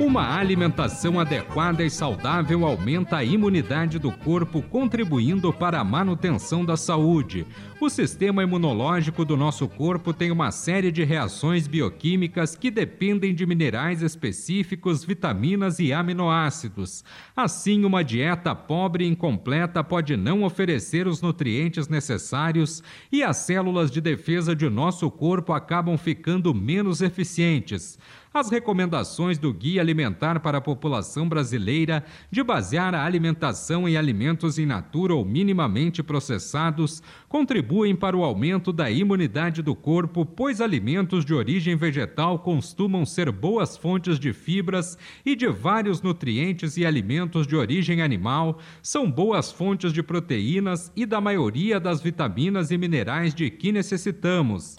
Uma alimentação adequada e saudável aumenta a imunidade do corpo, contribuindo para a manutenção da saúde. O sistema imunológico do nosso corpo tem uma série de reações bioquímicas que dependem de minerais específicos, vitaminas e aminoácidos. Assim, uma dieta pobre e incompleta pode não oferecer os nutrientes necessários e as células de defesa de nosso corpo acabam ficando menos eficientes as recomendações do Guia Alimentar para a População Brasileira de basear a alimentação em alimentos in natura ou minimamente processados contribuem para o aumento da imunidade do corpo, pois alimentos de origem vegetal costumam ser boas fontes de fibras e de vários nutrientes e alimentos de origem animal são boas fontes de proteínas e da maioria das vitaminas e minerais de que necessitamos.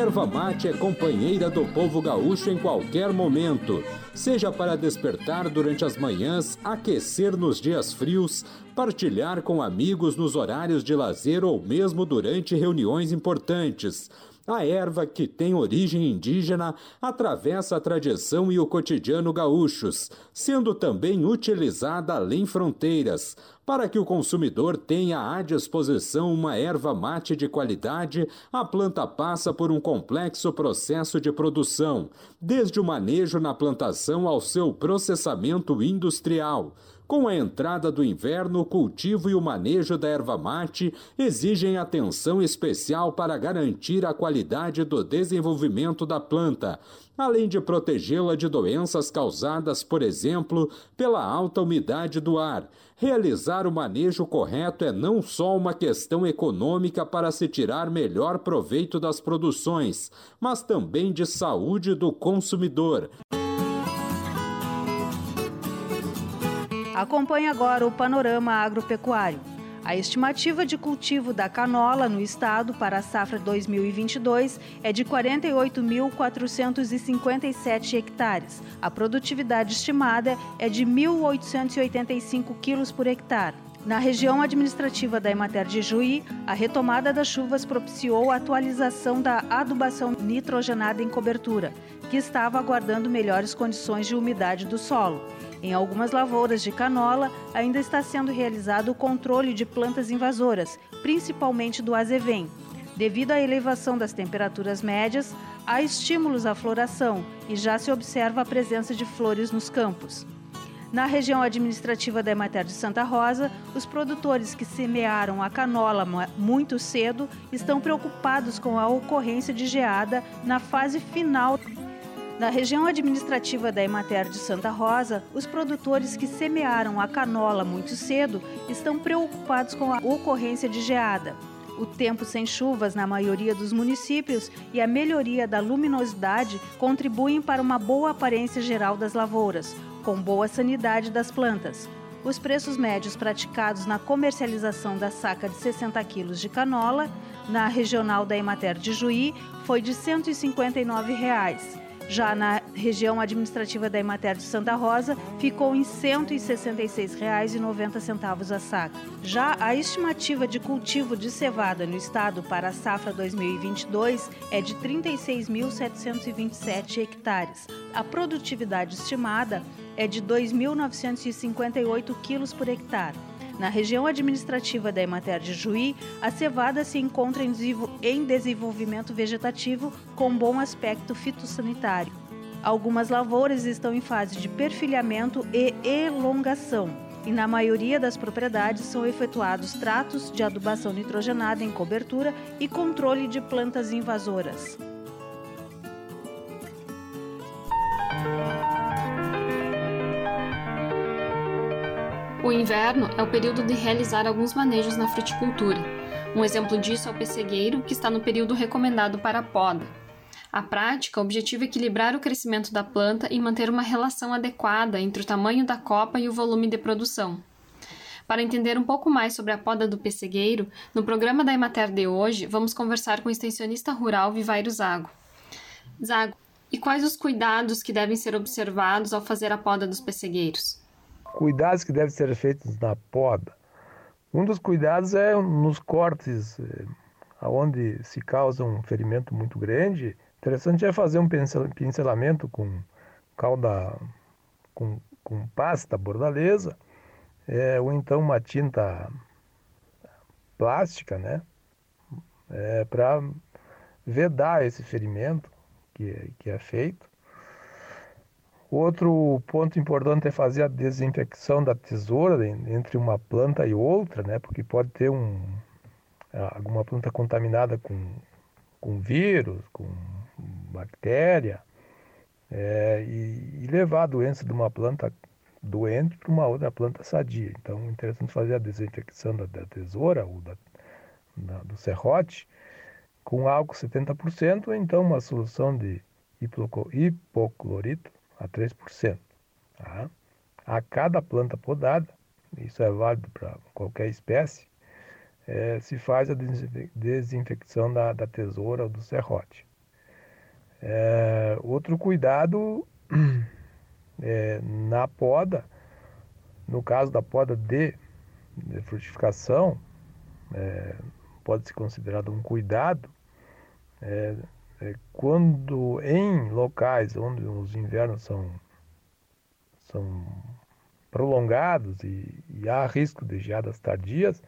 Erva mate é companheira do povo gaúcho em qualquer momento, seja para despertar durante as manhãs, aquecer nos dias frios, partilhar com amigos nos horários de lazer ou mesmo durante reuniões importantes. A erva, que tem origem indígena, atravessa a tradição e o cotidiano gaúchos, sendo também utilizada além fronteiras. Para que o consumidor tenha à disposição uma erva mate de qualidade, a planta passa por um complexo processo de produção, desde o manejo na plantação ao seu processamento industrial. Com a entrada do inverno, o cultivo e o manejo da erva mate exigem atenção especial para garantir a qualidade do desenvolvimento da planta, além de protegê-la de doenças causadas, por exemplo, pela alta umidade do ar. Realizar o manejo correto é não só uma questão econômica para se tirar melhor proveito das produções, mas também de saúde do consumidor. Acompanhe agora o panorama agropecuário. A estimativa de cultivo da canola no estado para a safra 2022 é de 48.457 hectares. A produtividade estimada é de 1.885 quilos por hectare. Na região administrativa da Emater de Juí, a retomada das chuvas propiciou a atualização da adubação nitrogenada em cobertura, que estava aguardando melhores condições de umidade do solo. Em algumas lavouras de canola, ainda está sendo realizado o controle de plantas invasoras, principalmente do azevém. Devido à elevação das temperaturas médias, há estímulos à floração e já se observa a presença de flores nos campos. Na região administrativa da Emater de Santa Rosa, os produtores que semearam a canola muito cedo estão preocupados com a ocorrência de geada na fase final na região administrativa da Emater de Santa Rosa, os produtores que semearam a canola muito cedo estão preocupados com a ocorrência de geada. O tempo sem chuvas na maioria dos municípios e a melhoria da luminosidade contribuem para uma boa aparência geral das lavouras, com boa sanidade das plantas. Os preços médios praticados na comercialização da saca de 60 quilos de canola na regional da Emater de Juí foi de 159 reais. Já na região administrativa da Emater de Santa Rosa, ficou em R$ 166,90 a saca. Já a estimativa de cultivo de cevada no estado para a safra 2022 é de 36.727 hectares. A produtividade estimada é de 2.958 quilos por hectare. Na região administrativa da Emater de Juí, a cevada se encontra em desenvolvimento vegetativo com bom aspecto fitossanitário. Algumas lavouras estão em fase de perfilhamento e elongação, e na maioria das propriedades são efetuados tratos de adubação nitrogenada em cobertura e controle de plantas invasoras. O inverno é o período de realizar alguns manejos na fruticultura. Um exemplo disso é o pessegueiro, que está no período recomendado para a poda. A prática, o objetivo é equilibrar o crescimento da planta e manter uma relação adequada entre o tamanho da copa e o volume de produção. Para entender um pouco mais sobre a poda do pessegueiro, no programa da Emater de hoje, vamos conversar com o extensionista rural Vivairo Zago. Zago, e quais os cuidados que devem ser observados ao fazer a poda dos pessegueiros? Cuidados que devem ser feitos na poda. Um dos cuidados é nos cortes, eh, onde se causa um ferimento muito grande. Interessante é fazer um pincelamento com calda, com, com pasta bordaleza é, ou então uma tinta plástica, né? É, para vedar esse ferimento que, que é feito. Outro ponto importante é fazer a desinfecção da tesoura entre uma planta e outra, né? Porque pode ter um, alguma planta contaminada com, com vírus, com bactéria, é, e, e levar a doença de uma planta doente para uma outra planta sadia. Então, é interessante fazer a desinfecção da, da tesoura ou da, da, do serrote com álcool 70%, ou então uma solução de hipoclorito a 3%. Tá? A cada planta podada, isso é válido para qualquer espécie, é, se faz a desinfecção da, da tesoura ou do serrote. É, outro cuidado é, na poda, no caso da poda de, de frutificação, é, pode ser considerado um cuidado é, quando em locais onde os invernos são, são prolongados e, e há risco de geadas tardias,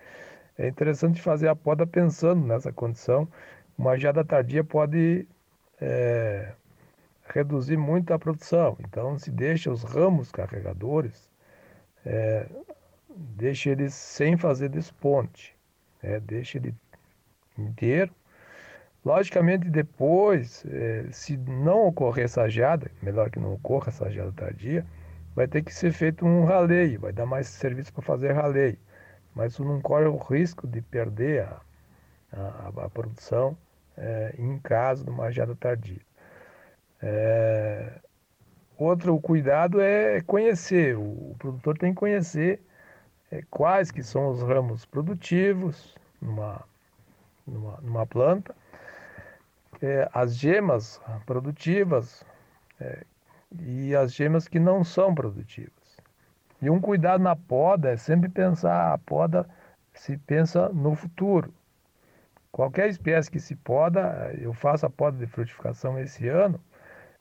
é interessante fazer a poda pensando nessa condição. Uma geada tardia pode é, reduzir muito a produção. Então, se deixa os ramos carregadores, é, deixa eles sem fazer desponte, é, deixa ele inteiro. Logicamente, depois, é, se não ocorrer essa geada, melhor que não ocorra essa geada tardia, vai ter que ser feito um raleio, vai dar mais serviço para fazer raleio. Mas isso não corre o risco de perder a, a, a produção é, em caso de uma geada tardia. É... Outro cuidado é conhecer, o produtor tem que conhecer é, quais que são os ramos produtivos numa, numa, numa planta, é, as gemas produtivas é, e as gemas que não são produtivas. E um cuidado na poda é sempre pensar, a poda se pensa no futuro. Qualquer espécie que se poda, eu faço a poda de frutificação esse ano,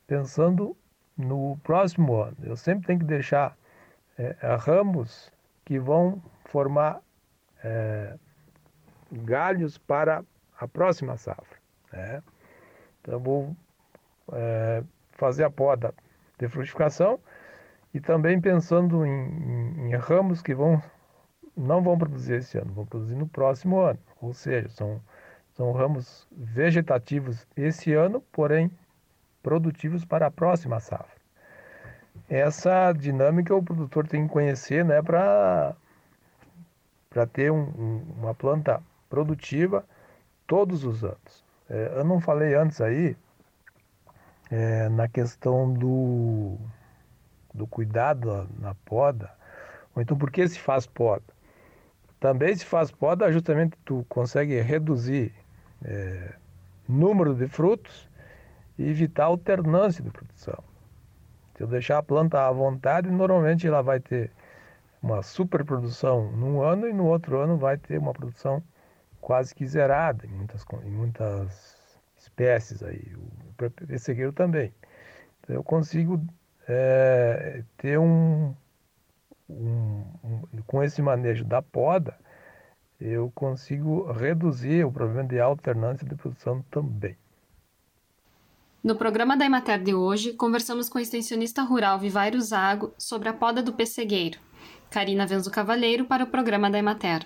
pensando no próximo ano. Eu sempre tenho que deixar é, ramos que vão formar é, galhos para a próxima safra. Né? Vou é, fazer a poda de frutificação e também pensando em, em, em, ramos que vão, não vão produzir esse ano, vão produzir no próximo ano. Ou seja, são, são ramos vegetativos esse ano, porém produtivos para a próxima safra. Essa dinâmica o produtor tem que conhecer né, para ter um, um, uma planta produtiva todos os anos. É, eu não falei antes aí é, na questão do, do cuidado na poda, ou então por que se faz poda. Também se faz poda justamente tu consegue reduzir é, número de frutos e evitar alternância de produção. Se eu deixar a planta à vontade, normalmente ela vai ter uma superprodução num ano e no outro ano vai ter uma produção quase que zerada em muitas, em muitas espécies aí, o pessegueiro também. Então eu consigo é, ter um, um, um, com esse manejo da poda, eu consigo reduzir o problema de alternância de produção também. No programa da Emater de hoje, conversamos com a extensionista rural Vivairo Zago sobre a poda do pessegueiro. Karina Venzo Cavalheiro para o programa da Emater.